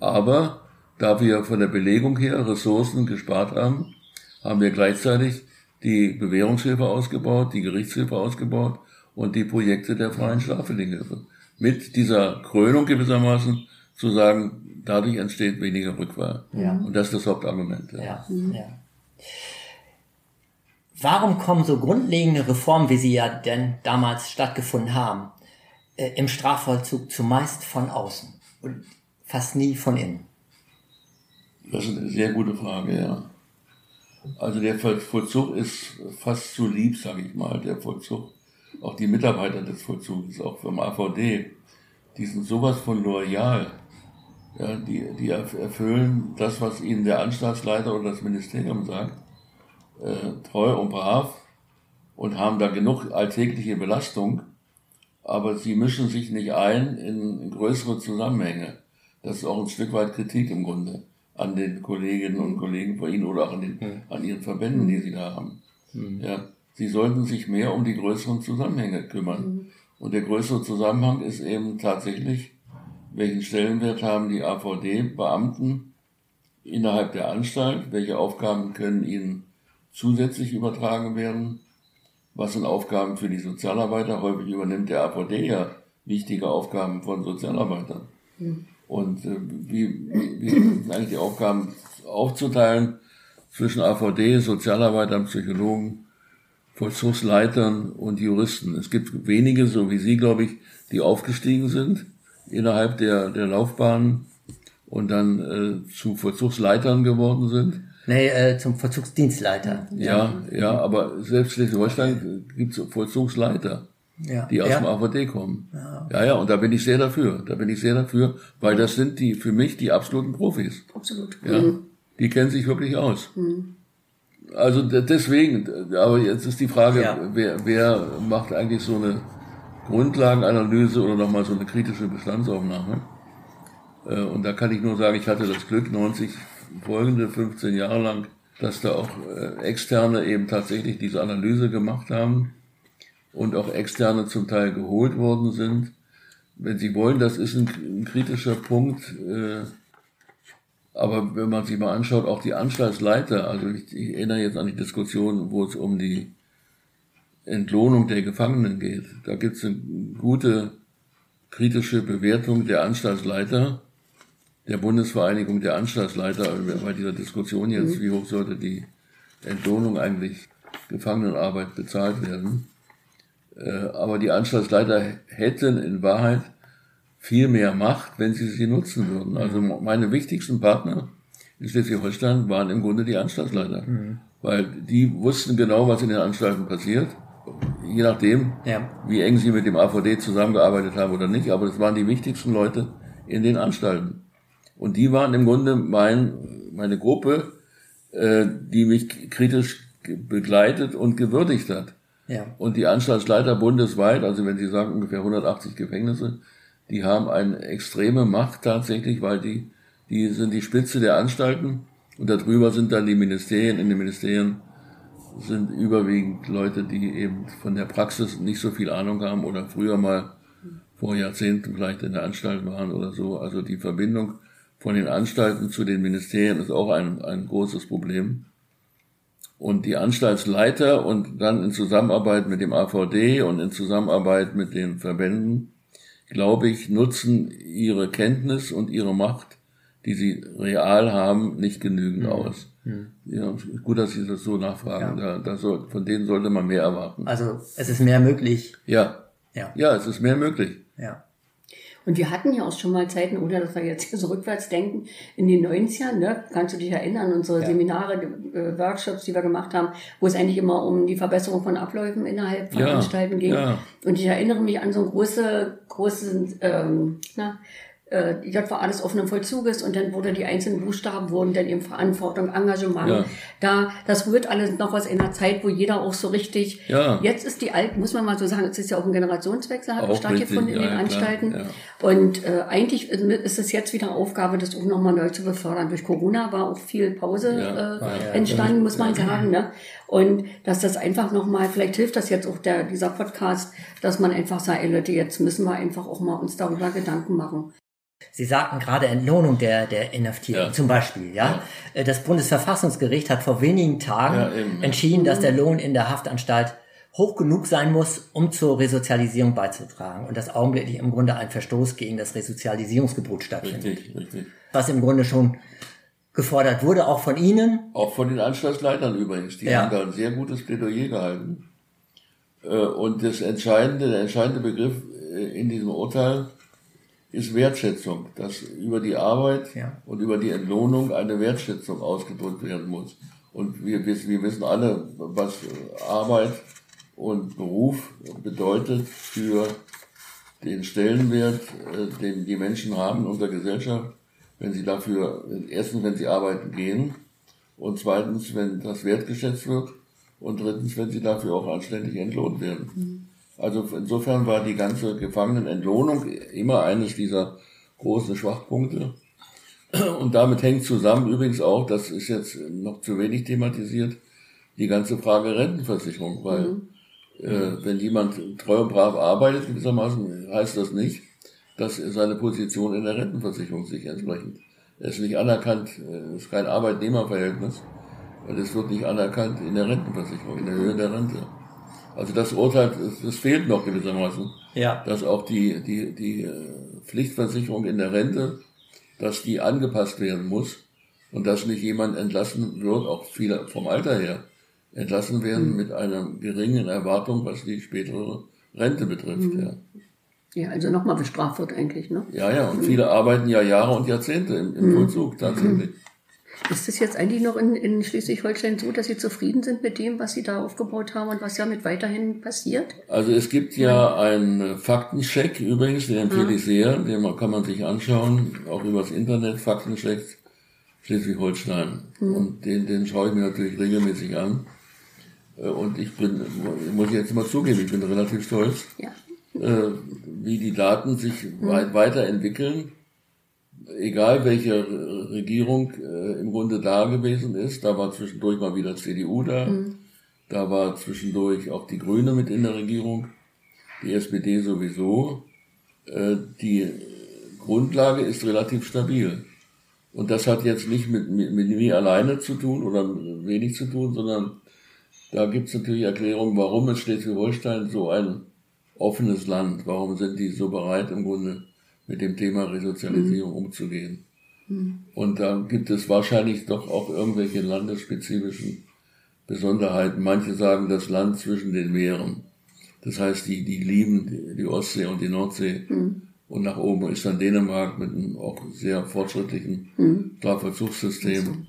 aber da wir von der Belegung her Ressourcen gespart haben, haben wir gleichzeitig die Bewährungshilfe ausgebaut, die Gerichtshilfe ausgebaut und die Projekte der freien Strafverlegenhilfe. Mit dieser Krönung gewissermaßen zu sagen, dadurch entsteht weniger Rückwahl. Ja. Und das ist das Hauptargument. Ja, ja. Warum kommen so grundlegende Reformen, wie sie ja denn damals stattgefunden haben, äh, im Strafvollzug zumeist von außen und fast nie von innen? Das ist eine sehr gute Frage, ja. Also der Vollzug ist fast zu lieb, sage ich mal, der Vollzug. Auch die Mitarbeiter des Vollzugs, auch vom AVD, die sind sowas von loyal. Ja, die, die erfüllen das, was ihnen der Anstaltsleiter oder das Ministerium sagt, äh, treu und brav und haben da genug alltägliche Belastung, aber sie mischen sich nicht ein in größere Zusammenhänge. Das ist auch ein Stück weit Kritik im Grunde an den Kolleginnen und Kollegen von Ihnen oder auch an, den, mhm. an Ihren Verbänden, die Sie da haben. Mhm. Ja, Sie sollten sich mehr um die größeren Zusammenhänge kümmern. Mhm. Und der größere Zusammenhang ist eben tatsächlich, welchen Stellenwert haben die AVD-Beamten innerhalb der Anstalt, welche Aufgaben können ihnen zusätzlich übertragen werden, was sind Aufgaben für die Sozialarbeiter, häufig übernimmt der AVD ja wichtige Aufgaben von Sozialarbeitern. Mhm. Und äh, wie, wie, sind eigentlich die Aufgaben aufzuteilen zwischen AVD, Sozialarbeitern, Psychologen, Vollzugsleitern und Juristen. Es gibt wenige, so wie Sie, glaube ich, die aufgestiegen sind innerhalb der, der Laufbahn und dann äh, zu Vollzugsleitern geworden sind. Nee, äh, zum Vollzugsdienstleiter. Ja, ja, ja aber selbst Schleswig-Holstein gibt es Vollzugsleiter ja. die aus ja. dem AVD kommen. Ja. ja, ja, und da bin ich sehr dafür. Da bin ich sehr dafür, weil das sind die für mich die absoluten Profis. Absolut. Ja, mhm. die kennen sich wirklich aus. Mhm. Also deswegen, aber jetzt ist die Frage, wer, wer macht eigentlich so eine Grundlagenanalyse oder nochmal so eine kritische Bestandsaufnahme? Äh, und da kann ich nur sagen, ich hatte das Glück, 90 folgende 15 Jahre lang, dass da auch äh, Externe eben tatsächlich diese Analyse gemacht haben und auch externe zum Teil geholt worden sind. Wenn Sie wollen, das ist ein, kritischer Punkt. Äh, aber wenn man sich mal anschaut, auch die Anstaltsleiter, also ich, ich erinnere jetzt an die Diskussion, wo es um die Entlohnung der Gefangenen geht. Da gibt es eine gute kritische Bewertung der Anstaltsleiter, der Bundesvereinigung der Anstaltsleiter, bei dieser Diskussion jetzt, mhm. wie hoch sollte die Entlohnung eigentlich Gefangenenarbeit bezahlt werden. Äh, aber die Anstaltsleiter hätten in Wahrheit viel mehr Macht, wenn sie sie nutzen würden. Also meine wichtigsten Partner in Schleswig-Holstein waren im Grunde die Anstaltsleiter, mhm. weil die wussten genau, was in den Anstalten passiert, je nachdem, ja. wie eng sie mit dem AVD zusammengearbeitet haben oder nicht, aber das waren die wichtigsten Leute in den Anstalten. Und die waren im Grunde mein, meine Gruppe, äh, die mich kritisch begleitet und gewürdigt hat. Ja. Und die Anstaltsleiter bundesweit, also wenn Sie sagen ungefähr 180 Gefängnisse, die haben eine extreme Macht tatsächlich, weil die, die sind die Spitze der Anstalten und darüber sind dann die Ministerien. In den Ministerien sind überwiegend Leute, die eben von der Praxis nicht so viel Ahnung haben oder früher mal vor Jahrzehnten vielleicht in der Anstalt waren oder so. Also die Verbindung von den Anstalten zu den Ministerien ist auch ein, ein großes Problem. Und die Anstaltsleiter und dann in Zusammenarbeit mit dem AVD und in Zusammenarbeit mit den Verbänden, glaube ich, nutzen ihre Kenntnis und ihre Macht, die sie real haben, nicht genügend mhm. aus. Mhm. Ja, gut, dass Sie das so nachfragen. Ja. Da, soll, von denen sollte man mehr erwarten. Also es ist mehr möglich. Ja. Ja, ja es ist mehr möglich. Ja. Und wir hatten ja auch schon mal Zeiten, ohne dass wir jetzt hier so rückwärts denken, in den 90ern, ne? kannst du dich erinnern, unsere ja. Seminare, die, äh, Workshops, die wir gemacht haben, wo es eigentlich immer um die Verbesserung von Abläufen innerhalb von ja. Anstalten ging. Ja. Und ich erinnere mich an so ein große, großen, ähm, na, äh, das war alles offenen Vollzuges und dann wurde die einzelnen Buchstaben wurden dann eben Verantwortung, Engagement. Ja. Da, das rührt alles noch aus einer Zeit, wo jeder auch so richtig, Ja. jetzt ist die alt, muss man mal so sagen, es ist ja auch ein Generationswechsel, hat Auch stattgefunden in den Anstalten. Und äh, eigentlich ist es jetzt wieder Aufgabe, das auch nochmal neu zu befördern. Durch Corona war auch viel Pause äh, Ja, entstanden, muss man sagen. Ne? Und dass das einfach nochmal, vielleicht hilft das jetzt auch der, dieser Podcast, dass man einfach sagt, ey Leute, jetzt müssen wir einfach auch mal uns darüber Gedanken machen. Sie sagten gerade Entlohnung der, der Inhaftierten Ja. zum Beispiel. Ja? Äh, Das Bundesverfassungsgericht hat vor wenigen Tagen Ja, eben, ja. entschieden, dass der Lohn in der Haftanstalt hoch genug sein muss, um zur Resozialisierung beizutragen. Und dass augenblicklich im Grunde ein Verstoß gegen das Resozialisierungsgebot stattfindet. Richtig, richtig. Was im Grunde schon gefordert wurde, auch von Ihnen. Auch von den Anstaltsleitern übrigens. Die Ja. haben da ein sehr gutes Plädoyer gehalten. Äh, Und das entscheidende, der entscheidende Begriff äh, in diesem Urteil ist Wertschätzung, dass über die Arbeit Ja. und über die Entlohnung eine Wertschätzung ausgedrückt werden muss. Und wir, wissen- wir wissen alle, was Arbeit und Beruf bedeutet für den Stellenwert, äh, den die Menschen haben in unserer Gesellschaft, wenn sie dafür, erstens, wenn sie arbeiten gehen und zweitens, wenn das wertgeschätzt wird und drittens, wenn sie dafür auch anständig entlohnt werden. Also insofern war die ganze Gefangenenentlohnung immer eines dieser großen Schwachpunkte. Und damit hängt zusammen übrigens auch, das ist jetzt noch zu wenig thematisiert, die ganze Frage Rentenversicherung, weil äh, wenn jemand treu und brav arbeitet, gewissermaßen, heißt das nicht, dass seine Position in der Rentenversicherung sich entsprechend. Er ist nicht anerkannt, äh, ist kein Arbeitnehmerverhältnis, weil es wird nicht anerkannt in der Rentenversicherung, in der Höhe der Rente. Also das Urteil, das, fehlt noch gewissermaßen, Ja. dass auch die, die, die äh, Pflichtversicherung in der Rente, dass die angepasst werden muss und dass nicht jemand entlassen wird, auch viele vom Alter her, entlassen werden mit einer geringen Erwartung, was die spätere Rente betrifft. Ja. Ja, also nochmal bestraft wird eigentlich, ne? ja, ja, und viele arbeiten ja Jahre und Jahrzehnte im, im Vollzug tatsächlich. Ist es jetzt eigentlich noch in, in Schleswig-Holstein so, dass Sie zufrieden sind mit dem, was Sie da aufgebaut haben und was damit weiterhin passiert? Also es gibt ja einen Faktencheck übrigens, den empfehle ich sehr, den kann man sich anschauen, auch übers Internet, Faktencheck Schleswig-Holstein. Und den, den schaue ich mir natürlich regelmäßig an. Äh, Und ich bin, muss ich jetzt mal zugeben, ich bin relativ stolz, Ja. äh, wie die Daten sich weit weiterentwickeln. Egal welche Re- Regierung äh, im Grunde da gewesen ist, da war zwischendurch mal wieder CDU da, da war zwischendurch auch die Grüne mit in der Regierung, die SPD sowieso. Äh, die Grundlage ist relativ stabil. Und das hat jetzt nicht mit, mit, mit mir alleine zu tun oder wenig zu tun, sondern da gibt es natürlich Erklärungen, warum ist Schleswig-Holstein so ein offenes Land? Warum sind die so bereit, im Grunde mit dem Thema Resozialisierung umzugehen? Und da gibt es wahrscheinlich doch auch irgendwelche landesspezifischen Besonderheiten. Manche sagen das Land zwischen den Meeren. Das heißt, die, die lieben die, Ostsee und die Nordsee. Und nach oben ist dann Dänemark mit einem auch sehr fortschrittlichen Strafvollzugssystem.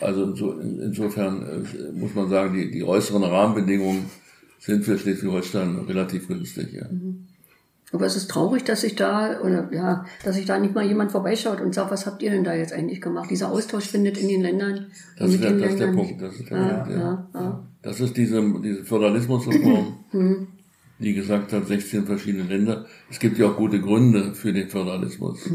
Also inso, in, insofern äh, muss man sagen, die, die äußeren Rahmenbedingungen sind für Schleswig-Holstein relativ günstig. Ja. Aber es ist traurig, dass sich da, oder ja, dass sich da nicht mal jemand vorbeischaut und sagt, was habt ihr denn da jetzt eigentlich gemacht? Dieser Austausch findet in den Ländern. Das ist, der, das ist der Punkt. Das ist der Ja, Punkt ja. ja, ja. Das ist diese, diese Föderalismusreform, die gesagt hat, 16 verschiedene Länder. Es gibt ja auch gute Gründe für den Föderalismus.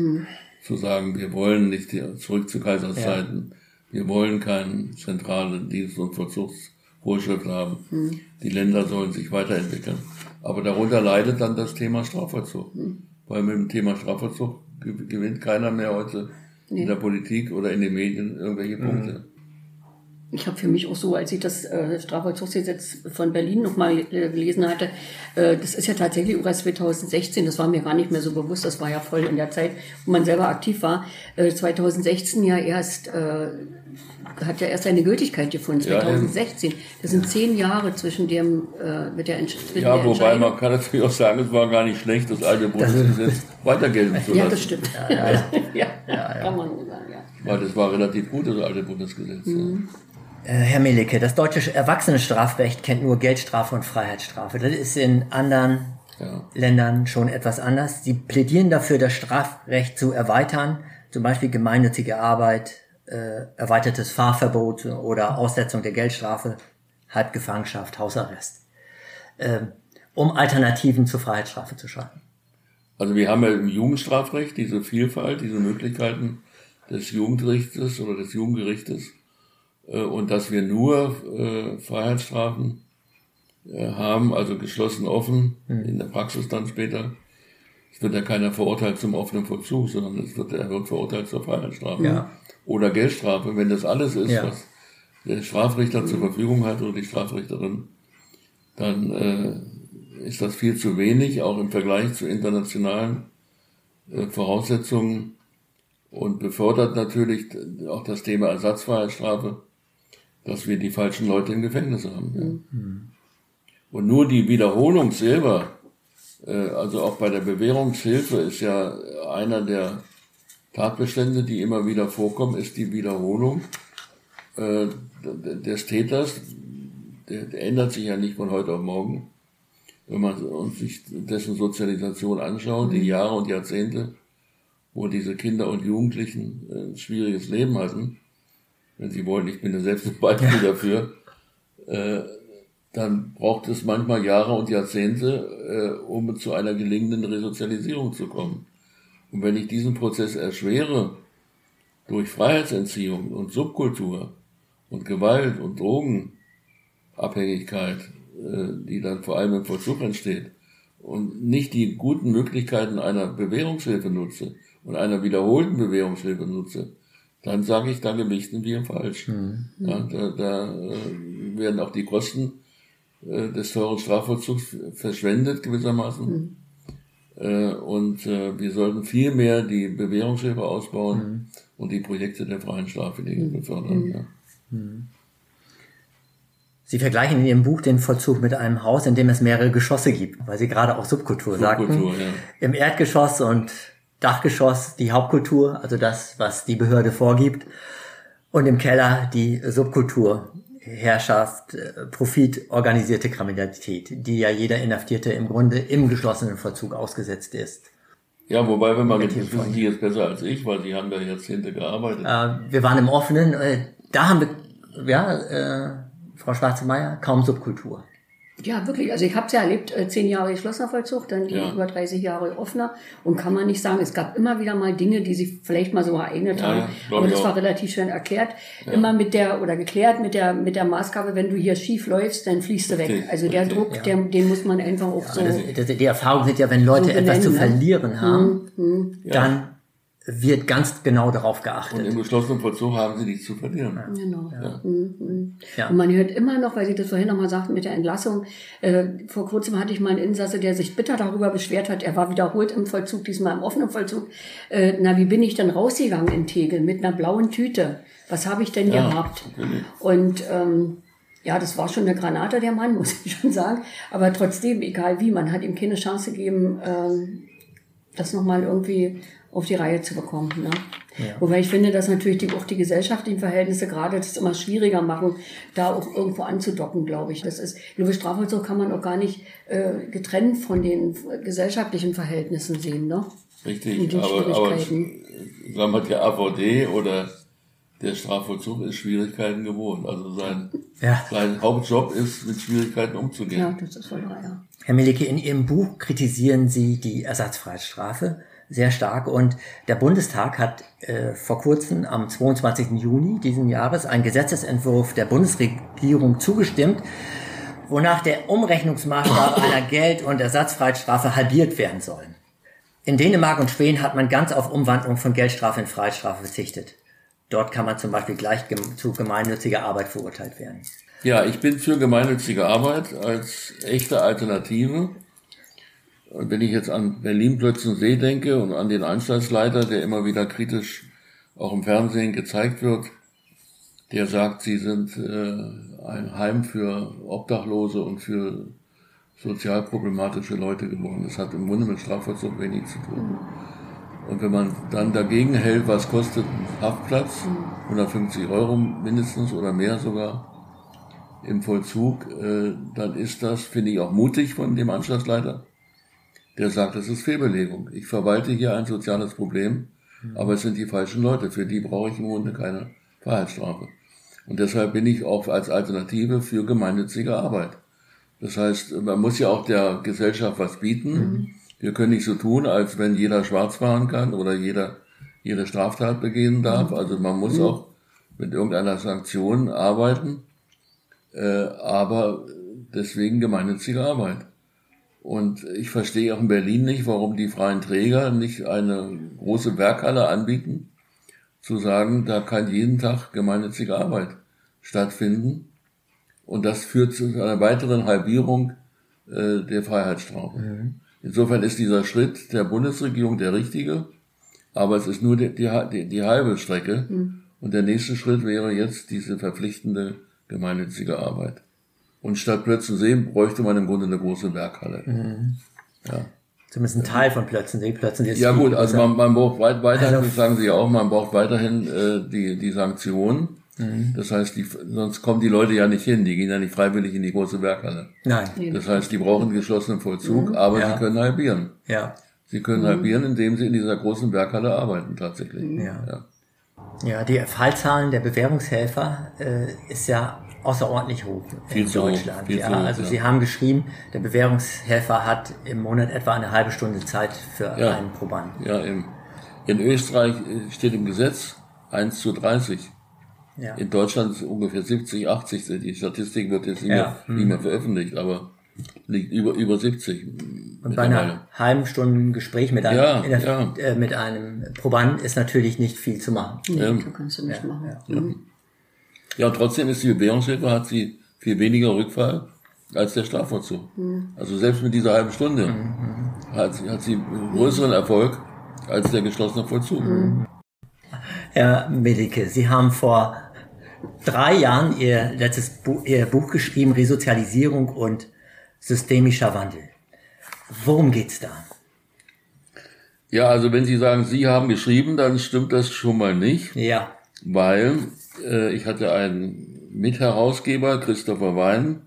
Zu sagen, wir wollen nicht zurück zu Kaiserszeiten. Wir wollen keinen zentralen Dienst- und Vollzugsvorschrift haben. Die Länder sollen sich weiterentwickeln. Aber darunter leidet dann das Thema Strafvollzug. Weil mit dem Thema Strafvollzug ge- gewinnt keiner mehr heute in der Politik oder in den Medien irgendwelche Punkte. Ich habe für mich auch so, als ich das äh, Strafvollzugsgesetz von Berlin nochmal äh, gelesen hatte, äh, das ist ja tatsächlich erst 2016, das war mir gar nicht mehr so bewusst, das war ja voll in der Zeit, wo man selber aktiv war, äh, 2016 ja erst, äh, hat ja erst seine Gültigkeit gefunden, Ja, 2016. Das sind zehn Jahre zwischen dem, äh, mit der, Entsch zwischen Ja, wobei Entscheidung. man kann natürlich auch sagen, es war gar nicht schlecht, das alte Bundesgesetz weiter gelten zu lassen. Ja, das stimmt. Ja, kann man so sagen, ja. Weil das war relativ gut, das alte Bundesgesetz. Äh, Herr Melicke, das deutsche Erwachsenenstrafrecht kennt nur Geldstrafe und Freiheitsstrafe. Das ist in anderen Ja. Ländern schon etwas anders. Sie plädieren dafür, das Strafrecht zu erweitern, zum Beispiel gemeinnützige Arbeit, äh, erweitertes Fahrverbot oder Aussetzung der Geldstrafe, Halbgefangenschaft, Hausarrest, äh, um Alternativen zur Freiheitsstrafe zu schaffen. Also wir haben ja im Jugendstrafrecht diese Vielfalt, diese Möglichkeiten des Jugendrichtes oder des Jugendgerichtes äh, und dass wir nur äh, Freiheitsstrafen äh, haben, also geschlossen offen, in der Praxis dann später. Es wird ja keiner verurteilt zum offenen Vollzug, sondern es wird, er wird verurteilt zur Freiheitsstrafe. Ja. Oder Geldstrafe, wenn das alles ist, Ja. was der Strafrichter zur Verfügung hat oder die Strafrichterin, dann äh, ist das viel zu wenig, auch im Vergleich zu internationalen äh, Voraussetzungen und befördert natürlich auch das Thema Ersatzfreiheitsstrafe, dass wir die falschen Leute im Gefängnis haben. Ja. Und nur die Wiederholung selber, äh, also auch bei der Bewährungshilfe ist ja einer der Tatbestände, die immer wieder vorkommen, ist die Wiederholung äh, des Täters. Der, der ändert sich ja nicht von heute auf morgen. Wenn man uns sich dessen Sozialisation anschaut, die Jahre und Jahrzehnte, wo diese Kinder und Jugendlichen äh, ein schwieriges Leben hatten, wenn sie wollen, ich bin ja selbst ein Beispiel dafür, äh, dann braucht es manchmal Jahre und Jahrzehnte, äh, um zu einer gelingenden Resozialisierung zu kommen. Und wenn ich diesen Prozess erschwere durch Freiheitsentziehung und Subkultur und Gewalt und Drogenabhängigkeit, äh, die dann vor allem im Vollzug entsteht, und nicht die guten Möglichkeiten einer Bewährungshilfe nutze und einer wiederholten Bewährungshilfe nutze, dann sage ich, da gewichten wir falsch. Ja, da da äh, werden auch die Kosten äh, des teuren Strafvollzugs verschwendet gewissermaßen. Äh, und wir sollten viel mehr die Bewährungshilfe ausbauen und die Projekte der freien Strafwilligen befördern. Ja. Sie vergleichen in Ihrem Buch den Vollzug mit einem Haus, in dem es mehrere Geschosse gibt, weil Sie gerade auch Subkultur, sagten. Subkultur, ja. Im Erdgeschoss und Dachgeschoss die Hauptkultur, also das, was die Behörde vorgibt. Und im Keller die Subkultur, Herrschaft, äh, Profit, organisierte Kriminalität, die ja jeder Inhaftierte im Grunde im geschlossenen Vollzug ausgesetzt ist. ja, wobei, wenn man, das Mit wissen Sie jetzt besser als ich, weil Sie haben da Jahrzehnte gearbeitet. Äh, wir waren im offenen, äh, da haben wir, ja, äh, Frau Schwarze-Meyer, kaum Subkultur. Ja, wirklich. Also ich habe es ja erlebt, äh, zehn Jahre geschlossener Vollzug, dann Ja. über 30 Jahre offener. Und kann man nicht sagen, es gab immer wieder mal Dinge, die sich vielleicht mal so ereignet Ja, haben. ja, Aber das auch. war relativ schön erklärt. Immer mit der, oder geklärt mit der, mit der Maßgabe, wenn du hier schief läufst, dann fliegst du weg. Also der richtig. Druck, der, den muss man einfach auch so. Das, das, die Erfahrung sind ja, wenn Leute So etwas zu benennen, ne? verlieren haben, Mhm, dann wird ganz genau darauf Und geachtet. im geschlossenen Vollzug haben Sie nichts zu verlieren. Genau. Mhm, mhm. Ja. Und man hört immer noch, weil Sie das vorhin nochmal sagten mit der Entlassung, äh, vor kurzem hatte ich mal einen Insasse, der sich bitter darüber beschwert hat, er war wiederholt im Vollzug, diesmal im offenen Vollzug. Äh, na, wie bin ich denn rausgegangen in Tegel mit einer blauen Tüte? Was habe ich denn Ja, gehabt? natürlich. Und ähm, ja, das war schon eine Granate, der Mann, muss ich schon sagen. Aber trotzdem, egal wie, man hat ihm keine Chance gegeben, ähm, das nochmal irgendwie auf die Reihe zu bekommen. Ne? Wobei ich finde, dass natürlich die, auch die gesellschaftlichen Verhältnisse gerade das immer schwieriger machen, da auch irgendwo anzudocken, glaube ich. Das ist, ich glaube, Strafvollzug kann man auch gar nicht äh, getrennt von den gesellschaftlichen Verhältnissen sehen. Ne? Richtig, Mit den aber, aber Schwierigkeiten. sagen wir, der AVD oder der Strafvollzug ist Schwierigkeiten gewohnt. Also sein, Ja. sein Hauptjob ist, mit Schwierigkeiten umzugehen. Ja, das ist wohl wahr, ja. Herr Mielicke, in Ihrem Buch kritisieren Sie die Ersatzfreiheitsstrafe sehr stark und der Bundestag hat äh, vor kurzem am 22. Juni diesen Jahres einen Gesetzesentwurf der Bundesregierung zugestimmt, wonach der Umrechnungsmaßstab einer Geld- und Ersatzfreiheitsstrafe halbiert werden soll. In Dänemark und Schweden hat man ganz auf Umwandlung von Geldstrafe in Freiheitsstrafe verzichtet. Dort kann man zum Beispiel gleich zu gemeinnütziger Arbeit verurteilt werden. Ja, ich bin für gemeinnützige Arbeit als echte Alternative. Und wenn ich jetzt an Berlin-Plötzensee denke und an den Anstaltsleiter, der immer wieder kritisch auch im Fernsehen gezeigt wird, der sagt, sie sind äh, ein Heim für Obdachlose und für sozial problematische Leute geworden. Das hat im Grunde mit Strafvollzug wenig zu tun. Und wenn man dann dagegen hält, was kostet ein Haftplatz, 150 Euro mindestens oder mehr sogar, im Vollzug, äh, dann ist das, finde ich, auch mutig von dem Anstaltsleiter, der sagt, das ist Fehlbelegung. Ich verwalte hier ein soziales Problem, aber es sind die falschen Leute. Für die brauche ich im Grunde keine Freiheitsstrafe. Und deshalb bin ich auch als Alternative für gemeinnützige Arbeit. Das heißt, man muss ja auch der Gesellschaft was bieten. Wir können nicht so tun, als wenn jeder schwarz fahren kann oder jeder jede Straftat begehen darf. Also man muss auch mit irgendeiner Sanktion arbeiten, äh, aber deswegen gemeinnützige Arbeit. Und ich verstehe auch in Berlin nicht, warum die freien Träger nicht eine große Werkhalle anbieten, zu sagen, da kann jeden Tag gemeinnützige Arbeit stattfinden. Und das führt zu einer weiteren Halbierung äh, der Freiheitsstrafe. Insofern ist dieser Schritt der Bundesregierung der richtige, aber es ist nur die, die, die halbe Strecke. Und der nächste Schritt wäre jetzt diese verpflichtende gemeinnützige Arbeit. Und statt Plötzensee bräuchte man im Grunde eine große Werkhalle. Ja. Zumindest ein Teil von Plötzensee. Plötzensee ist Ja gut, also man, man braucht weit, weiterhin, Also- das sagen Sie ja auch, man braucht weiterhin äh, die, die Sanktionen. Das heißt, die, sonst kommen die Leute ja nicht hin, die gehen ja nicht freiwillig in die große Werkhalle. Nein, Das heißt, die brauchen geschlossenen Vollzug, aber Ja. sie können halbieren. ja. Sie können halbieren, indem sie in dieser großen Werkhalle arbeiten tatsächlich. Ja. Ja. Ja, die Fallzahlen der Bewährungshelfer äh, ist ja außerordentlich hoch Viel in zu hoch, Deutschland. viel ja, zu hoch, also ja. Sie haben geschrieben, der Bewährungshelfer hat im Monat etwa eine halbe Stunde Zeit für Ja. einen Probanden. Ja, im, in Österreich äh, steht im Gesetz 1 zu 30. Ja. In Deutschland ist ungefähr 70, 80. Die Statistik wird jetzt nicht, Ja. mehr, nicht mehr veröffentlicht, aber liegt über, über 70. Und bei einer halben Stunde Gespräch mit einem, Ja, in der, ja. äh, mit einem Probanden ist natürlich nicht viel zu machen. Nee, Ähm, da kannst du nicht machen. Mhm. Ja, und trotzdem ist die Bewährungshilfe, hat sie viel weniger Rückfall als der Strafvollzug. Also selbst mit dieser halben Stunde hat, sie- hat sie einen größeren Erfolg als der geschlossene Vollzug. Herr Melicke, Sie haben vor drei Jahren Ihr letztes Buch, Ihr Buch geschrieben, Resozialisierung und systemischer Wandel. Worum geht's da? Ja, also wenn Sie sagen, Sie haben geschrieben, dann stimmt das schon mal nicht. Ja, weil äh, ich hatte einen Mitherausgeber, Christopher Wein,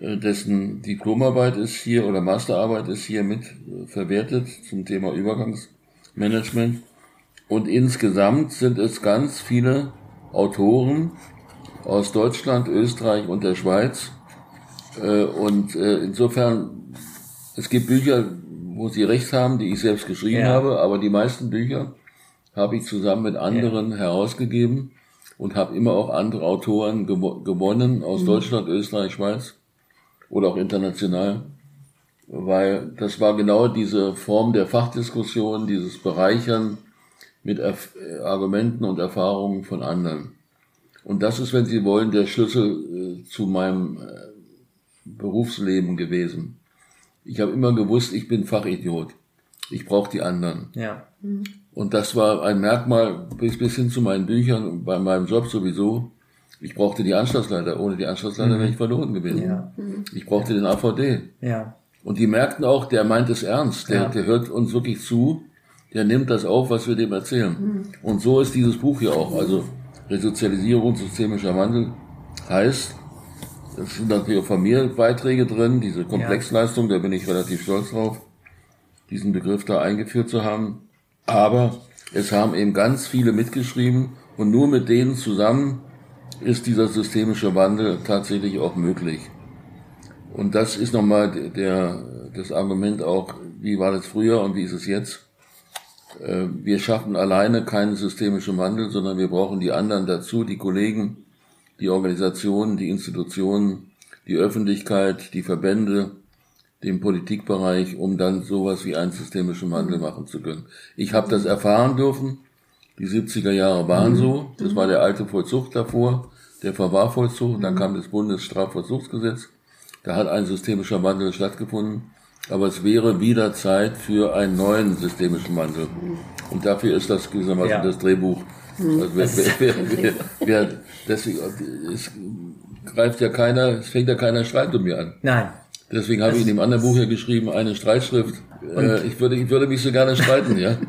äh, dessen Diplomarbeit ist hier oder Masterarbeit ist hier mit äh, verwertet zum Thema Übergangsmanagement. Und insgesamt sind es ganz viele Autoren aus Deutschland, Österreich und der Schweiz. Äh, und insofern, es gibt Bücher, wo Sie recht haben, die ich selbst geschrieben Ja. habe, aber die meisten Bücher habe ich zusammen mit anderen herausgegeben und habe immer auch andere Autoren gewo- gewonnen aus Deutschland, Österreich, Schweiz oder auch international, weil das war genau diese Form der Fachdiskussion, dieses Bereichern mit Erf Argumenten und Erfahrungen von anderen. Und das ist, wenn Sie wollen, der Schlüssel äh, zu meinem äh, Berufsleben gewesen. Ich habe immer gewusst, ich bin Fachidiot. Ich brauche die anderen. ja, Und das war ein Merkmal bis, bis hin zu meinen Büchern bei meinem Job sowieso. Ich brauchte die Anschlussleiter. Ohne die Anschlussleiter wäre ich verloren gewesen. Ja. Ich brauchte den AVD. ja, Und die merkten auch, der meint es ernst. Der, Ja. der hört uns wirklich zu. Der nimmt das auf, was wir dem erzählen. Und so ist dieses Buch hier auch. Also Resozialisierung, systemischer Wandel heißt, es sind natürlich auch von mir Beiträge drin, diese Komplexleistung, da bin ich relativ stolz drauf, diesen Begriff da eingeführt zu haben. Aber es haben eben ganz viele mitgeschrieben und nur mit denen zusammen ist dieser systemische Wandel tatsächlich auch möglich. Und das ist nochmal der, das Argument auch, wie war das früher und wie ist es jetzt? Äh, Wir schaffen alleine keinen systemischen Wandel, sondern wir brauchen die anderen dazu, die Kollegen, die Organisationen, die Institutionen, die Öffentlichkeit, die Verbände, den Politikbereich, um dann sowas wie einen systemischen Wandel machen zu können. Ich habe das erfahren dürfen. Die 70er Jahre waren so. Das war der alte Vollzug davor, der Verwahrvollzug. Dann kam das Bundesstrafvollzugsgesetz. Da hat ein systemischer Wandel stattgefunden. Aber es wäre wieder Zeit für einen neuen systemischen Wandel. Und dafür ist das gewissermaßen Ja. das Drehbuch. Also wer, wer, wer, wer, wer, deswegen, es greift ja keiner, es fängt ja keiner Streit um mir an. nein. Deswegen habe ich in dem anderen Buch hier geschrieben, eine Streitschrift. Äh, ich, würde, ich würde mich so gerne streiten, ja.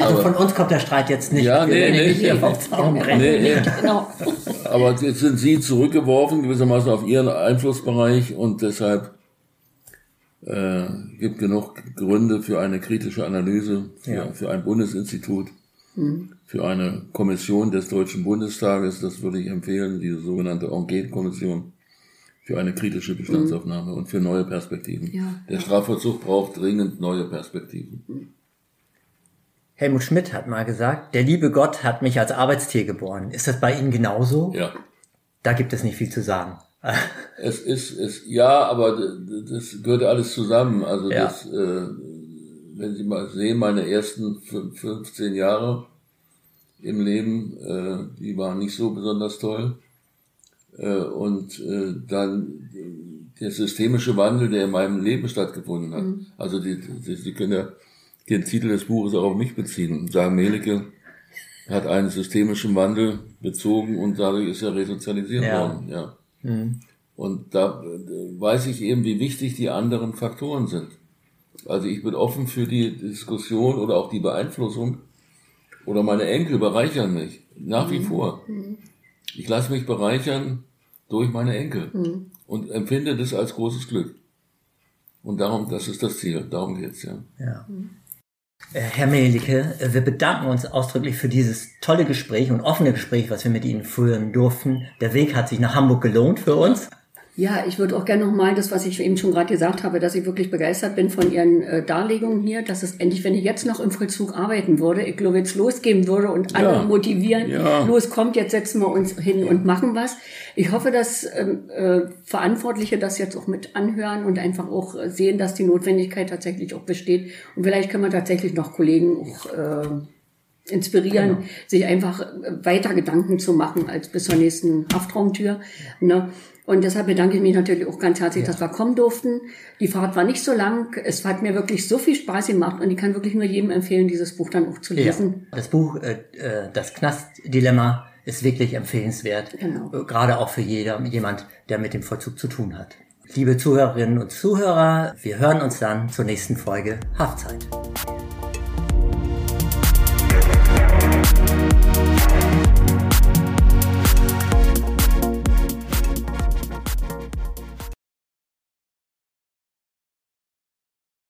Also von uns kommt der Streit jetzt nicht. Ja, nee, nee. brennen. Nee, nee. Genau. Aber jetzt sind Sie zurückgeworfen, gewissermaßen auf Ihren Einflussbereich und deshalb äh, gibt genug Gründe für eine kritische Analyse, für, Ja. für ein Bundesinstitut, für eine Kommission des Deutschen Bundestages, das würde ich empfehlen, diese sogenannte Enquete-Kommission, für eine kritische Bestandsaufnahme und für neue Perspektiven. Ja, Der. Strafvollzug braucht dringend neue Perspektiven. Helmut Schmidt hat mal gesagt, der liebe Gott hat mich als Arbeitstier geboren. Ist das bei Ihnen genauso? Ja. Da gibt es nicht viel zu sagen. Es ist, es, ja, aber das gehört alles zusammen. Also Ja. das, äh, wenn Sie mal sehen, meine ersten fün- 15 Jahre im Leben, äh, die waren nicht so besonders toll. Äh, und äh, dann der systemische Wandel, der in meinem Leben stattgefunden hat. Also die, die, Sie können ja den Titel des Buches auch auf mich beziehen und sagen, Melike hat einen systemischen Wandel bezogen und dadurch ist er resozialisiert Ja. worden. Ja. Und da äh, weiß ich eben, wie wichtig die anderen Faktoren sind. Also ich bin offen für die Diskussion oder auch die Beeinflussung. Oder meine Enkel bereichern mich. Nach wie vor. Ich lasse mich bereichern durch meine Enkel. Und empfinde das als großes Glück. Und darum, das ist das Ziel. Darum geht's ja. Ja. Äh, Herr Melicke, äh, wir bedanken uns ausdrücklich für dieses tolle Gespräch und offene Gespräch, was wir mit Ihnen führen durften. Der Weg hat sich nach Hamburg gelohnt für uns. Ja, ich würde auch gerne nochmal das, was ich eben schon gerade gesagt habe, dass ich wirklich begeistert bin von Ihren äh, Darlegungen hier, dass es endlich, wenn ich jetzt noch im Vollzug arbeiten würde, ich glaube jetzt losgehen würde und alle Ja. motivieren, Ja. los kommt, jetzt setzen wir uns hin und machen was. Ich hoffe, dass ähm, äh, Verantwortliche das jetzt auch mit anhören und einfach auch äh, sehen, dass die Notwendigkeit tatsächlich auch besteht. Und vielleicht können wir tatsächlich noch Kollegen auch äh, inspirieren, sich einfach weiter Gedanken zu machen als bis zur nächsten Haftraumtür. Ne? Und deshalb bedanke ich mich natürlich auch ganz herzlich, dass wir kommen durften. Die Fahrt war nicht so lang. Es hat mir wirklich so viel Spaß gemacht und ich kann wirklich nur jedem empfehlen, dieses Buch dann auch zu lesen. Das Buch, äh, äh, das Knastdilemma, ist wirklich empfehlenswert. Genau. Äh, Gerade auch für jeder, jemand, der mit dem Vollzug zu tun hat. Liebe Zuhörerinnen und Zuhörer, wir hören uns dann zur nächsten Folge Haftzeit.